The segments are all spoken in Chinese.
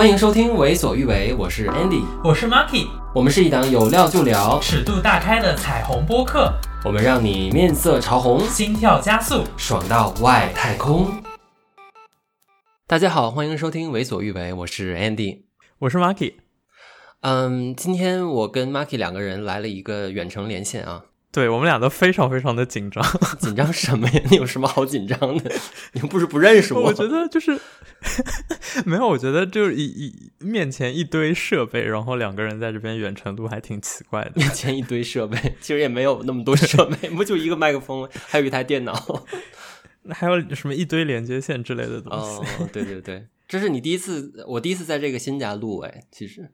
欢迎收听《为所欲为》，我是 Andy，我是 Marky，我们是一档有料就聊、尺度大开的彩虹播客，我们让你面色潮红、心跳加速、爽到外太空。大家好，欢迎收听《为所欲为》，我是 Andy，我是 Marky。嗯，今天我跟 Marky 两个人来了一个远程连线啊。对，我们俩都非常非常的紧张，紧张什么呀？你有什么好紧张的？你又不是不认识我。我觉得就是 没有，我觉得就是一一面前一堆设备，然后两个人在这边远程录还挺奇怪的。面前一堆设备，其实也没有那么多设备，不就一个麦克风，还有一台电脑，还有什么一堆连接线之类的东西。哦，对对对，这是你第一次，我第一次在这个新家录哎，其实，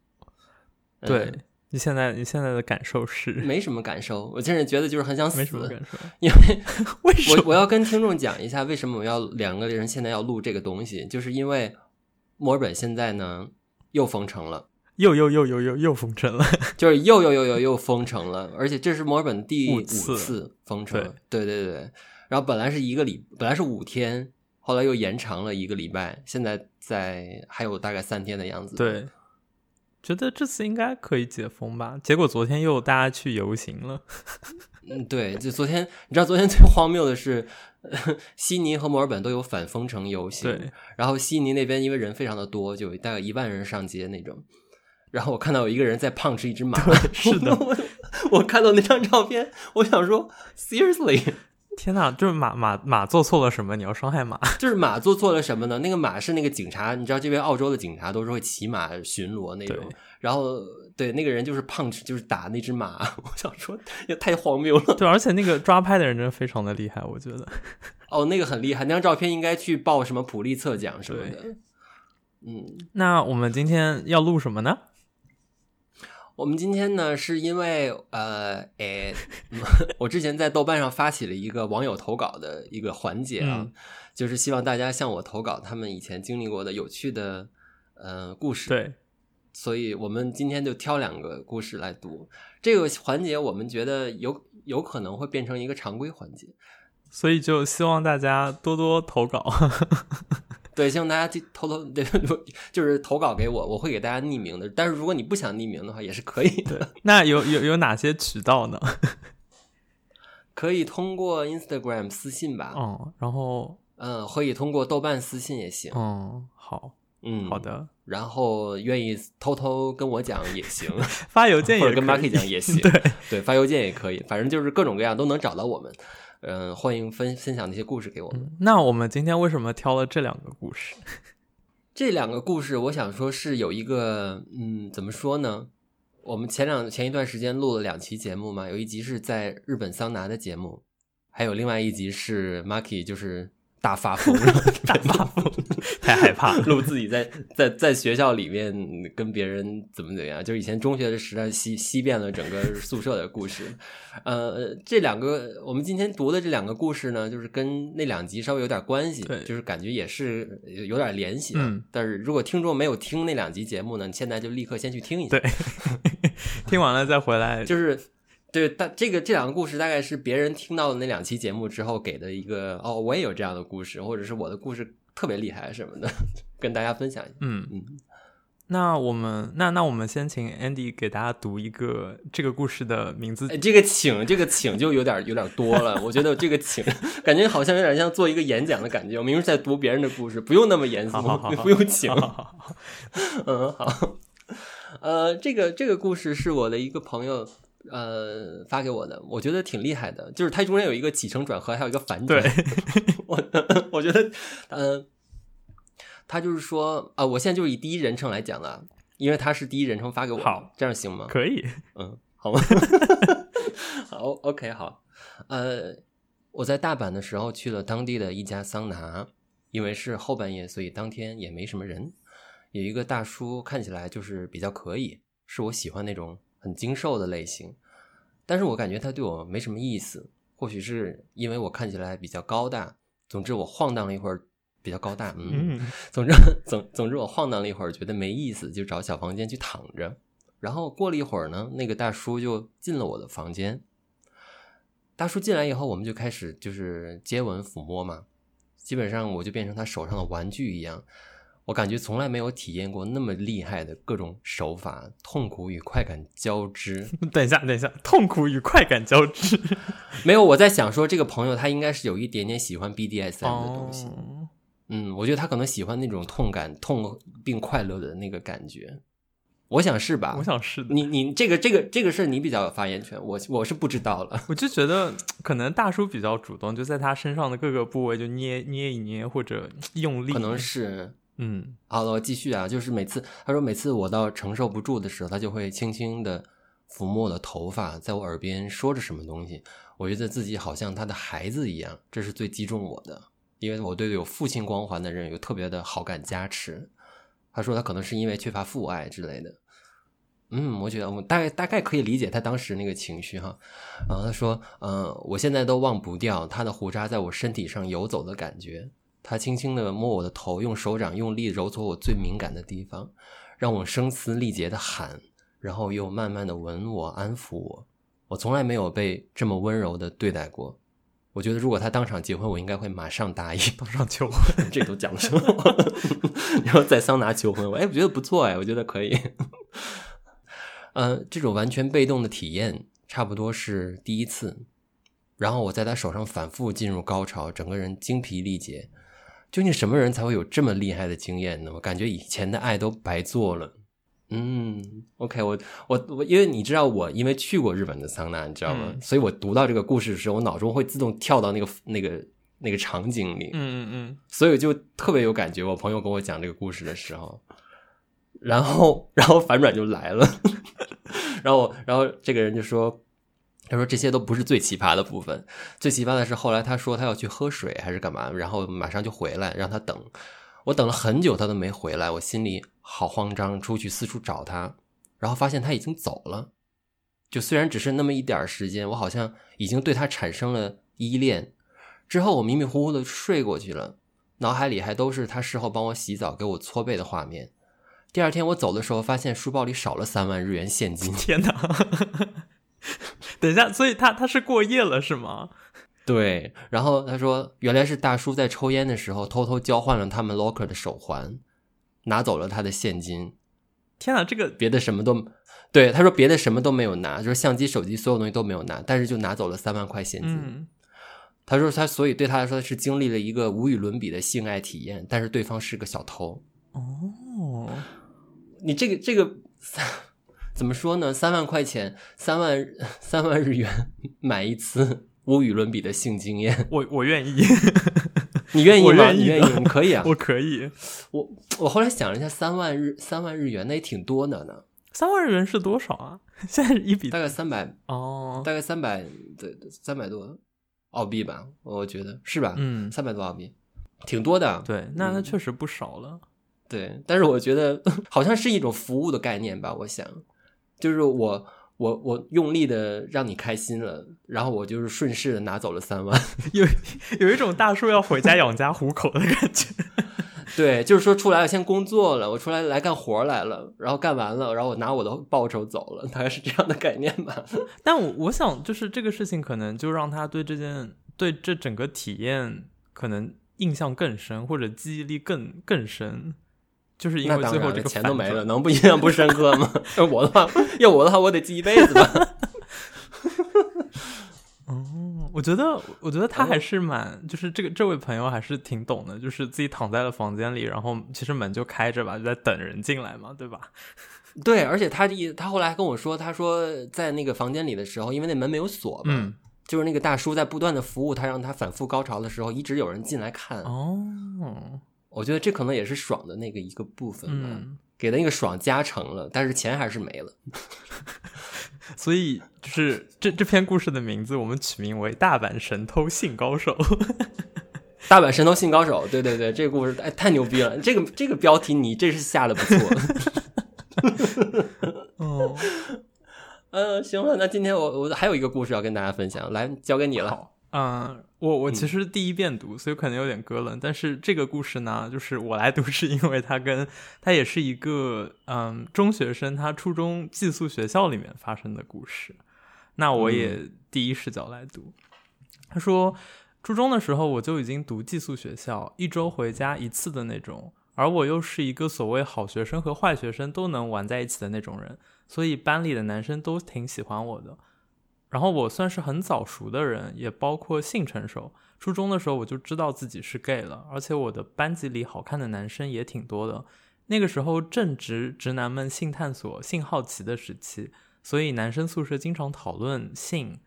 对。嗯你现在你现在的感受是？没什么感受，我现在觉得就是很想死。没什么感受，因为 为什么？我我要跟听众讲一下，为什么我要两个人现在要录这个东西，就是因为墨尔本现在呢又封城了，又又又又又又封城了，就是又又又又又封城了，而且这是墨尔本第五次，次封城，对对对对。然后本来是一个礼，本来是五天，后来又延长了一个礼拜，现在在还有大概三天的样子，对。觉得这次应该可以解封吧？结果昨天又大家去游行了。嗯，对，就昨天，你知道昨天最荒谬的是，悉尼和墨尔本都有反封城游行。对，然后悉尼那边因为人非常的多，就大概一万人上街那种。然后我看到有一个人在 punch 一只马。是的我，我看到那张照片，我想说，seriously。天呐，就是马马马做错了什么？你要伤害马？就是马做错了什么呢？那个马是那个警察，你知道这边澳洲的警察都是会骑马巡逻那种。然后对那个人就是 punch，就是打那只马。我想说也太荒谬了。对，而且那个抓拍的人真的非常的厉害，我觉得。哦，那个很厉害，那张照片应该去报什么普利策奖什么的。嗯，那我们今天要录什么呢？我们今天呢，是因为呃，诶，我之前在豆瓣上发起了一个网友投稿的一个环节啊，嗯、就是希望大家向我投稿他们以前经历过的有趣的呃故事。对，所以我们今天就挑两个故事来读。这个环节我们觉得有有可能会变成一个常规环节，所以就希望大家多多投稿。对，希望大家偷偷对，就是投稿给我，我会给大家匿名的。但是如果你不想匿名的话，也是可以的。那有有有哪些渠道呢？可以通过 Instagram 私信吧。嗯，然后嗯，可以通过豆瓣私信也行。嗯，好，嗯，好的。然后愿意偷偷跟我讲也行，发邮件也或者跟 Marky 讲也行。对对，发邮件也可以，反正就是各种各样都能找到我们。嗯，欢迎分分享那些故事给我们。嗯。那我们今天为什么挑了这两个故事？这两个故事，我想说是有一个，嗯，怎么说呢？我们前两前一段时间录了两期节目嘛，有一集是在日本桑拿的节目，还有另外一集是 Marky 就是。大发疯，大发疯，太害怕了。录自己在在在学校里面跟别人怎么怎么样，就是以前中学的时代吸吸遍了整个宿舍的故事。呃，这两个我们今天读的这两个故事呢，就是跟那两集稍微有点关系，对，就是感觉也是有点联系的。嗯，但是如果听众没有听那两集节目呢，你现在就立刻先去听一下，对，听完了再回来，就是。对，但这个这两个故事大概是别人听到的那两期节目之后给的一个哦，我也有这样的故事，或者是我的故事特别厉害什么的，跟大家分享一下。嗯嗯，那我们那那我们先请 Andy 给大家读一个这个故事的名字。这个请这个请就有点有点多了，我觉得这个请感觉好像有点像做一个演讲的感觉。我明明在读别人的故事，不用那么严肃，好好好 不用请。嗯，好。呃，这个这个故事是我的一个朋友。呃，发给我的，我觉得挺厉害的，就是它中间有一个起承转合，还有一个反转。对，我 我觉得，呃，他就是说，啊、呃，我现在就是以第一人称来讲了，因为他是第一人称发给我，好，这样行吗？可以，嗯，好吗？好，OK，好。呃，我在大阪的时候去了当地的一家桑拿，因为是后半夜，所以当天也没什么人。有一个大叔看起来就是比较可以，是我喜欢那种。很精瘦的类型，但是我感觉他对我没什么意思，或许是因为我看起来比较高大。总之我晃荡了一会儿，比较高大，嗯，总之 总总之我晃荡了一会儿，觉得没意思，就找小房间去躺着。然后过了一会儿呢，那个大叔就进了我的房间。大叔进来以后，我们就开始就是接吻抚摸嘛，基本上我就变成他手上的玩具一样。我感觉从来没有体验过那么厉害的各种手法，痛苦与快感交织。等一下，等一下，痛苦与快感交织？没有，我在想说，这个朋友他应该是有一点点喜欢 BDSM 的东西。哦嗯，我觉得他可能喜欢那种痛感、痛并快乐的那个感觉。我想是吧？我想是的。你你这个这个这个事你比较有发言权，我我是不知道了。我就觉得可能大叔比较主动，就在他身上的各个部位就捏捏一捏或者用力。可能是，嗯。好了，我继续啊，就是每次他说每次我到承受不住的时候，他就会轻轻的抚摸我的头发，在我耳边说着什么东西。我觉得自己好像他的孩子一样，这是最击中我的。因为我对有父亲光环的人有特别的好感加持，他说他可能是因为缺乏父爱之类的，嗯，我觉得我大概大概可以理解他当时那个情绪哈，然后他说，嗯，我现在都忘不掉他的胡渣在我身体上游走的感觉，他轻轻的摸我的头，用手掌用力揉搓我最敏感的地方，让我声嘶力竭的喊，然后又慢慢的吻我，安抚我，我从来没有被这么温柔的对待过。我觉得如果他当场结婚，我应该会马上答应。当场求婚，这都讲什么？然后在桑拿求婚，哎，我觉得不错哎，我觉得可以。呃，这种完全被动的体验，差不多是第一次。然后我在他手上反复进入高潮，整个人精疲力竭。究竟什么人才会有这么厉害的经验呢？我感觉以前的爱都白做了。嗯，OK，我我我，因为你知道我因为去过日本的桑拿，你知道吗？嗯、所以我读到这个故事的时候，我脑中会自动跳到那个那个那个场景里。嗯嗯嗯，所以就特别有感觉。我朋友跟我讲这个故事的时候，然后然后反转就来了，然后然后这个人就说，他说这些都不是最奇葩的部分，最奇葩的是后来他说他要去喝水还是干嘛，然后马上就回来，让他等。我等了很久，他都没回来，我心里好慌张，出去四处找他，然后发现他已经走了。就虽然只是那么一点时间，我好像已经对他产生了依恋。之后我迷迷糊糊的睡过去了，脑海里还都是他事后帮我洗澡、给我搓背的画面。第二天我走的时候，发现书包里少了三万日元现金。天哪！等一下，所以他他是过夜了是吗？对，然后他说，原来是大叔在抽烟的时候偷偷交换了他们 locker 的手环，拿走了他的现金。天哪，这个别的什么都，对，他说别的什么都没有拿，就是相机、手机，所有东西都没有拿，但是就拿走了三万块现金。嗯、他说他所以对他来说是经历了一个无与伦比的性爱体验，但是对方是个小偷。哦，你这个这个怎么说呢？三万块钱，三万 三万日元买一次。无与伦比的性经验，我我愿意，你愿意吗？你愿意？你可以啊，我可以。我我后来想了一下，三万日三万日元那也挺多的呢。三万日元是多少啊？现在一比大概三百哦，大概三百对三百多澳币吧，我觉得是吧？嗯，三百多澳币，挺多的。对，那那确实不少了。嗯，对，但是我觉得好像是一种服务的概念吧。我想，就是我。我我用力的让你开心了，然后我就是顺势的拿走了三万，有有一种大叔要回家养家糊口的感觉。对，就是说出来我，先工作了，我出来来干活来了，然后干完了，然后我拿我的报酬走了，大概是这样的概念吧。但我我想，就是这个事情可能就让他对这件对这整个体验可能印象更深，或者记忆力更更深。就是因为最后这个钱都没了，能不印象不深刻吗？我的话，要我的话，我得记一辈子吧。哦，我觉得，我觉得他还是蛮，就是这个这位朋友还是挺懂的，就是自己躺在了房间里，然后其实门就开着吧，就在等人进来嘛，对吧？对，而且他一他后来还跟我说，他说在那个房间里的时候，因为那门没有锁嘛，嗯，就是那个大叔在不断的服务他，让他反复高潮的时候，一直有人进来看。哦。我觉得这可能也是爽的那个一个部分吧，嗯、给的那个爽加成了，但是钱还是没了。所以就是这这篇故事的名字，我们取名为《大阪神偷性高手》。大阪神偷性高手，对对对，这个故事哎太牛逼了！这个这个标题你这是下的不错。哦，呃，行了，那今天我我还有一个故事要跟大家分享，来交给你了。嗯，我我其实第一遍读，嗯、所以可能有点隔冷。但是这个故事呢，就是我来读，是因为它跟它也是一个嗯中学生，他初中寄宿学校里面发生的故事。那我也第一视角来读。嗯、他说，初中的时候我就已经读寄宿学校，一周回家一次的那种。而我又是一个所谓好学生和坏学生都能玩在一起的那种人，所以班里的男生都挺喜欢我的。然后我算是很早熟的人，也包括性成熟。初中的时候我就知道自己是 gay 了，而且我的班级里好看的男生也挺多的。那个时候正值直男们性探索、性好奇的时期，所以男生宿舍经常讨论性，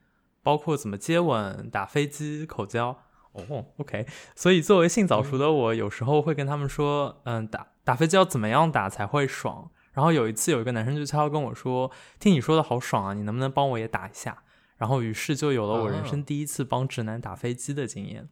包括怎么接吻、打飞机、口交。哦、，OK 所以作为性早熟的我，有时候会跟他们说，嗯，打打飞机要怎么样打才会爽？然后有一次有一个男生就悄悄跟我说，听你说的好爽啊，你能不能帮我也打一下？然后于是就有了我人生第一次帮直男打飞机的经验。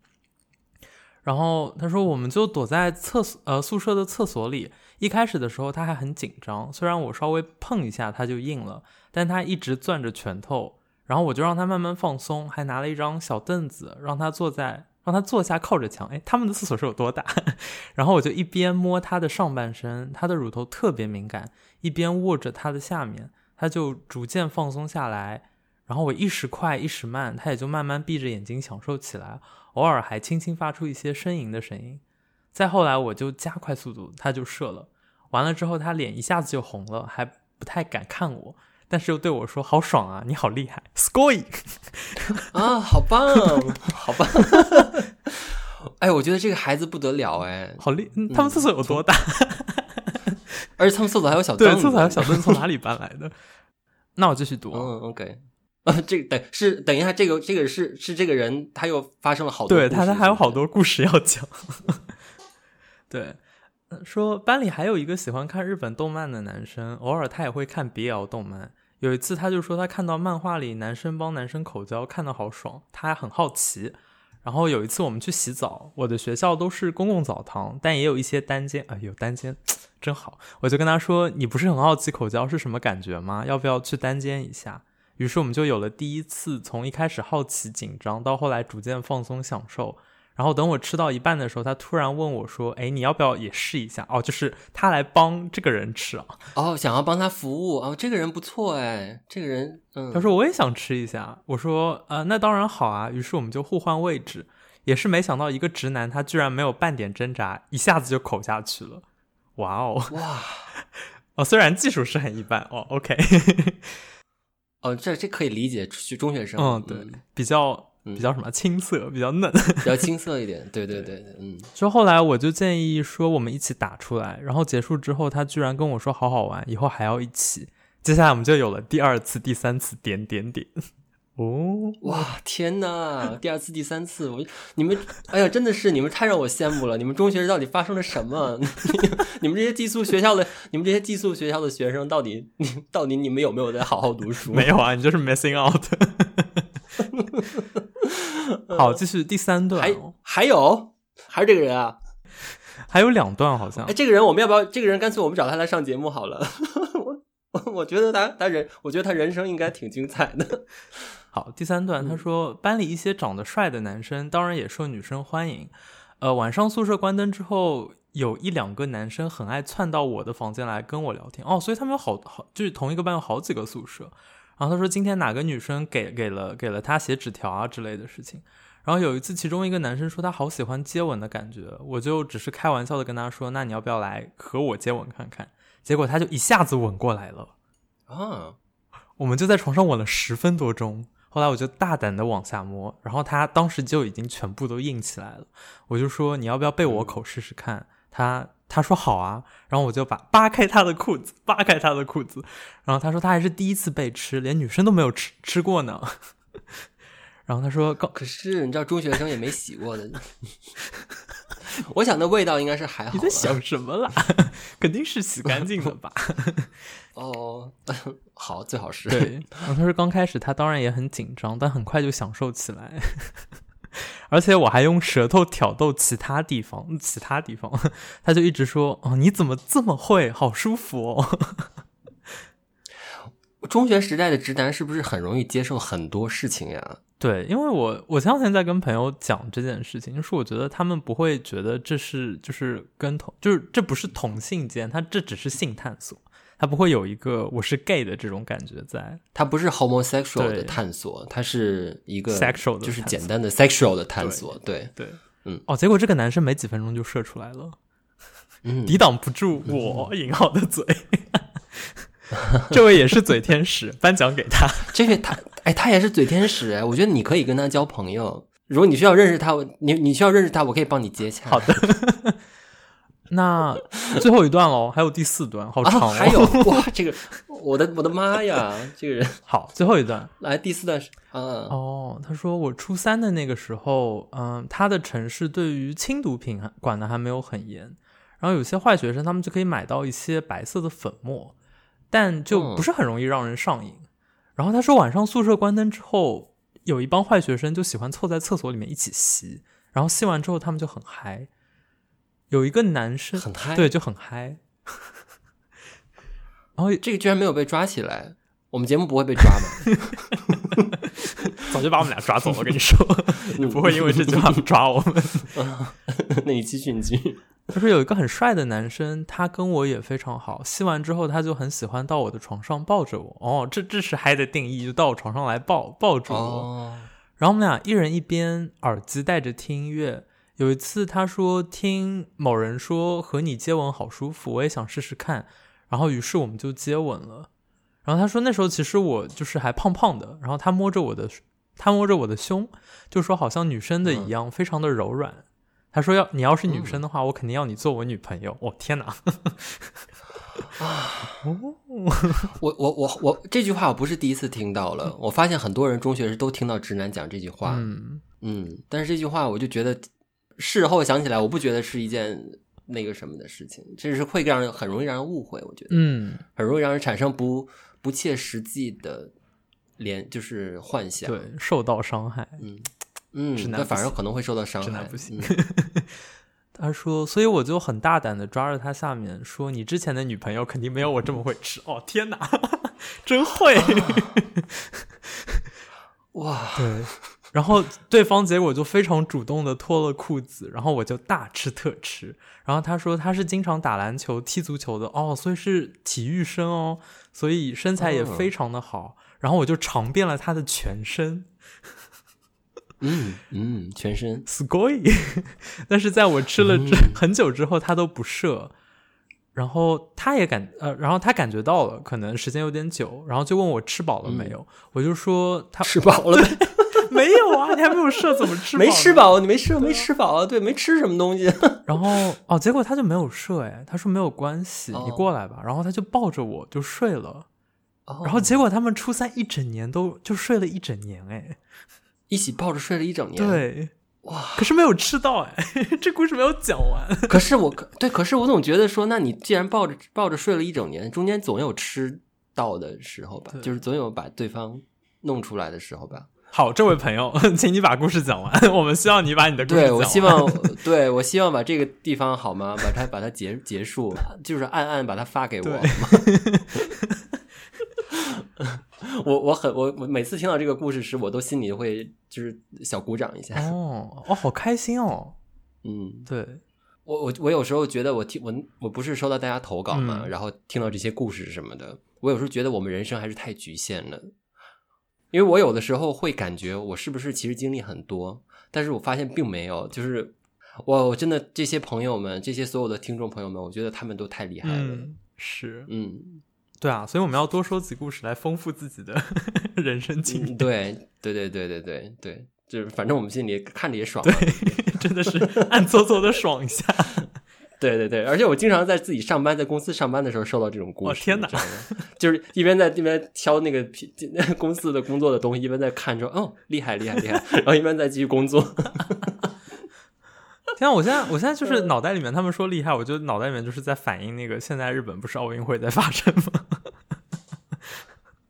然后他说，我们就躲在厕所，呃，宿舍的厕所里。一开始的时候他还很紧张，虽然我稍微碰一下他就硬了，但他一直攥着拳头。然后我就让他慢慢放松，还拿了一张小凳子让他坐在，让他坐下靠着墙。哎，他们的厕所是有多大？然后我就一边摸他的上半身，他的乳头特别敏感，一边握着他的下面，他就逐渐放松下来。然后我一时快一时慢，他也就慢慢闭着眼睛享受起来，偶尔还轻轻发出一些呻吟的声音。再后来我就加快速度，他就射了。完了之后他脸一下子就红了，还不太敢看我。但是又对我说：“好爽啊，你好厉害，score 啊，好棒，好棒！哎，我觉得这个孩子不得了，哎，好厉！他们厕所有多大？嗯、而且他们厕所还有小 凳厕所还有小凳子，从哪里搬来的？那我继续读。嗯，OK，啊，这个等是等一下，这个这个是是这个人，他又发生了好多，对他他还有好多故事要讲。对。”说班里还有一个喜欢看日本动漫的男生，偶尔他也会看 BL 动漫。有一次他就说他看到漫画里男生帮男生口交，看得好爽，他还很好奇。然后有一次我们去洗澡，我的学校都是公共澡堂，但也有一些单间，啊，有单间，真好。我就跟他说：“你不是很好奇口交是什么感觉吗？要不要去单间一下？”于是我们就有了第一次从一开始好奇紧张到后来逐渐放松享受。然后等我吃到一半的时候，他突然问我说：“哎，你要不要也试一下？”哦，就是他来帮这个人吃啊。哦，想要帮他服务哦，这个人不错哎，这个人，嗯。他说我也想吃一下。我说呃，那当然好啊。于是我们就互换位置，也是没想到一个直男他居然没有半点挣扎，一下子就口下去了。哇哦，哇，哦，虽然技术是很一般哦，OK。哦，这这可以理解，去中学生，嗯，对，嗯、比较。比较什么青涩，比较嫩，比较青涩一点。对对 对，嗯。就后来我就建议说，我们一起打出来。然后结束之后，他居然跟我说好好玩，以后还要一起。接下来我们就有了第二次、第三次，点点点。哦，哇，天哪！第二次、第三次，我你们，哎呀，真的是你们太让我羡慕了。你们中学到底发生了什么？你们这些寄宿学校的，你们这些寄宿学校的学生，到底你 到底你们有没有在好好读书？没有啊，你就是 missing out。好，这是第三段。还还有，还是这个人啊？还有两段好像。哎，这个人我们要不要？这个人干脆我们找他来上节目好了。我我我觉得他他人，我觉得他人生应该挺精彩的。好，第三段他说，班里一些长得帅的男生，当然也受女生欢迎。呃，晚上宿舍关灯之后，有一两个男生很爱窜到我的房间来跟我聊天。哦，所以他们有好好，就是同一个班有好几个宿舍。然后他说今天哪个女生给给了给了他写纸条啊之类的事情。然后有一次，其中一个男生说他好喜欢接吻的感觉，我就只是开玩笑的跟他说，那你要不要来和我接吻看看？结果他就一下子吻过来了啊！我们就在床上吻了十分多钟。后来我就大胆的往下摸，然后他当时就已经全部都硬起来了。我就说你要不要被我口试试看？他。他说好啊，然后我就把扒开他的裤子，扒开他的裤子，然后他说他还是第一次被吃，连女生都没有吃吃过呢。然后他说，可是你知道中学生也没洗过的，我想那味道应该是还好。你在想什么啦？肯定是洗干净了吧？哦，好，最好是。对，他说刚开始他当然也很紧张，但很快就享受起来。而且我还用舌头挑逗其他地方，其他地方，他就一直说：“哦，你怎么这么会？好舒服哦！”中学时代的直男是不是很容易接受很多事情呀？对，因为我我前两天在跟朋友讲这件事情，就是我觉得他们不会觉得这是就是跟同就是这不是同性间，他这只是性探索。他不会有一个我是 gay 的这种感觉在，他不是 homosexual 的探索，他是一个 sexual 就是简单的 sexual 的探索，对对，对，嗯，哦，结果这个男生没几分钟就射出来了，嗯，抵挡不住我 引号的嘴。这位也是嘴天使，颁奖给他。这位他，哎，他也是嘴天使哎，我觉得你可以跟他交朋友。如果你需要认识他，你你需要认识他，我可以帮你接洽。好的。那最后一段喽，还有第四段，好长哦。啊，还有哇，这个我的我的妈呀，这个人好，最后一段来第四段是啊哦，他说我初三的那个时候，嗯，他的城市对于轻毒品管的还没有很严，然后有些坏学生他们就可以买到一些白色的粉末，但就不是很容易让人上瘾。嗯，然后他说晚上宿舍关灯之后，有一帮坏学生就喜欢凑在厕所里面一起吸，然后吸完之后他们就很嗨。有一个男生很嗨，对，就很嗨。然后这个居然没有被抓起来，我们节目不会被抓吗？早就把我们俩抓走了，我跟你说，你不会因为这句话抓我们。那你继续，你继续。他说有一个很帅的男生，他跟我也非常好。吸完之后，他就很喜欢到我的床上抱着我。哦，这这是嗨的定义，就到我床上来抱抱住我。哦。然后我们俩一人一边耳机戴着听音乐。有一次，他说听某人说和你接吻好舒服，我也想试试看。然后，于是我们就接吻了。然后他说那时候其实我就是还胖胖的。然后他摸着我的，他摸着我的胸，就说好像女生的一样，非常的柔软。他说要你要是女生的话，我肯定要你做我女朋友。哦，天哪！啊，我我我我这句话我不是第一次听到了。我发现很多人中学时都听到直男讲这句话。嗯嗯，但是这句话我就觉得。事后想起来，我不觉得是一件那个什么的事情，这是会让人很容易让人误会。我觉得，嗯，很容易让人产生不不切实际的联就是幻想，对，受到伤害，嗯嗯，那反而可能会受到伤害。不行，嗯、他说，所以我就很大胆的抓着他下面说：“你之前的女朋友肯定没有我这么会吃。”哦，天哪，真会！哇，对。然后对方结果就非常主动的脱了裤子，然后我就大吃特吃。然后他说他是经常打篮球、踢足球的哦，所以是体育生哦，所以身材也非常的好。哦、然后我就尝遍了他的全身，嗯嗯，全身すごい。但是在我吃了很久之后，他都不射。然后他也感呃，然后他感觉到了，可能时间有点久，然后就问我吃饱了没有。嗯、我就说他吃饱了没。没有啊，你还没有射，怎么吃？没吃饱，你没射，没吃饱啊？对，没吃什么东西。然后哦，结果他就没有射，哎，他说没有关系，哦、你过来吧。然后他就抱着我就睡了。哦、然后结果他们初三一整年都就睡了一整年，哎， 一起抱着睡了一整年。对，哇，可是没有吃到，哎，这故事没有讲完。可是我，对，可是我总觉得说，那你既然抱着抱着睡了一整年，中间总有吃到的时候吧？就是总有把对方弄出来的时候吧？好，这位朋友，请你把故事讲完。我们希望你把你的故事讲完。对，我希望，对，我希望把这个地方好吗？把它把它结结束，就是暗暗把它发给我。对 我我很我我每次听到这个故事时，我都心里会就是小鼓掌一下。哦，哦，好开心哦。嗯，对我我我有时候觉得我听我我不是收到大家投稿嘛，嗯、然后听到这些故事什么的，我有时候觉得我们人生还是太局限了。因为我有的时候会感觉我是不是其实经历很多，但是我发现并没有。就是我我真的这些朋友们，这些所有的听众朋友们，我觉得他们都太厉害了。嗯，是，嗯，对啊，所以我们要多说几故事来丰富自己的 人生经历。嗯。对，对，对，对，对，对，对，就是反正我们心里看着也爽，真的是暗搓搓的爽一下。对对对，而且我经常在自己上班，在公司上班的时候受到这种故事。哦、天哪！就是一边在一边挑那个公司的工作的东西，一边在看着，哦，厉害厉害厉害，然后一边在继续工作。天啊！我现在我现在就是脑袋里面他们说厉害，我就脑袋里面就是在反映那个现在日本不是奥运会在发生吗？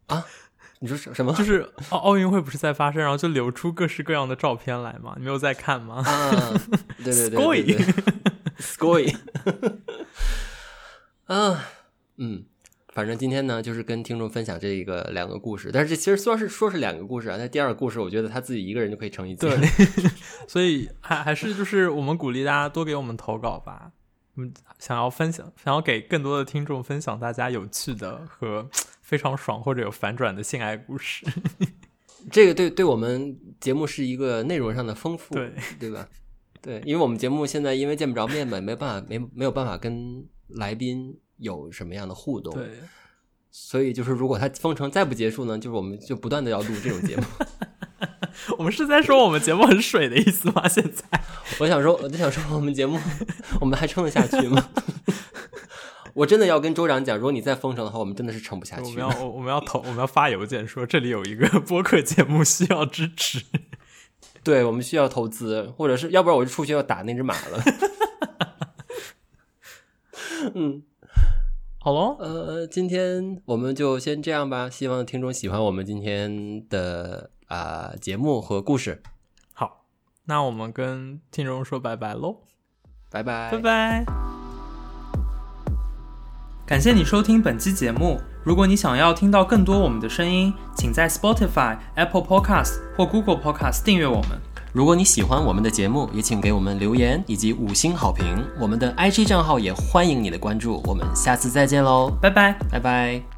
啊？你说什么？就是奥奥运会不是在发生，然后就流出各式各样的照片来吗？你没有在看吗？啊，对对对对，对。Scoy，啊，嗯，反正今天呢，就是跟听众分享这一个两个故事，但是这其实说是说是两个故事啊，但第二个故事，我觉得他自己一个人就可以成一集，对，所以还还是就是我们鼓励大家多给我们投稿吧，嗯，想要分享，想要给更多的听众分享大家有趣的和非常爽或者有反转的性爱故事，这个对对我们节目是一个内容上的丰富，对对吧？对，因为我们节目现在因为见不着面嘛，没办法，没没有办法跟来宾有什么样的互动。对，所以就是如果他封城再不结束呢，就是我们就不断的要录这种节目。我们是在说我们节目很水的意思吗？现在我想说，我就想说，我们节目我们还撑得下去吗？我真的要跟州长讲，如果你再封城的话，我们真的是撑不下去。我们要我们要投，我们要发邮件说这里有一个播客节目需要支持。对，我们需要投资，或者是要不然我就出去要打那只马了。嗯，好喽，呃，今天我们就先这样吧。希望听众喜欢我们今天的。啊、呃，节目和故事，好，那我们跟听众说拜拜喽，拜拜，拜拜。感谢你收听本期节目。如果你想要听到更多我们的声音，请在 Spotify、Apple Podcast 或 Google Podcast 订阅我们。如果你喜欢我们的节目，也请给我们留言以及五星好评。我们的 IG 账号也欢迎你的关注。我们下次再见喽，拜拜，拜拜。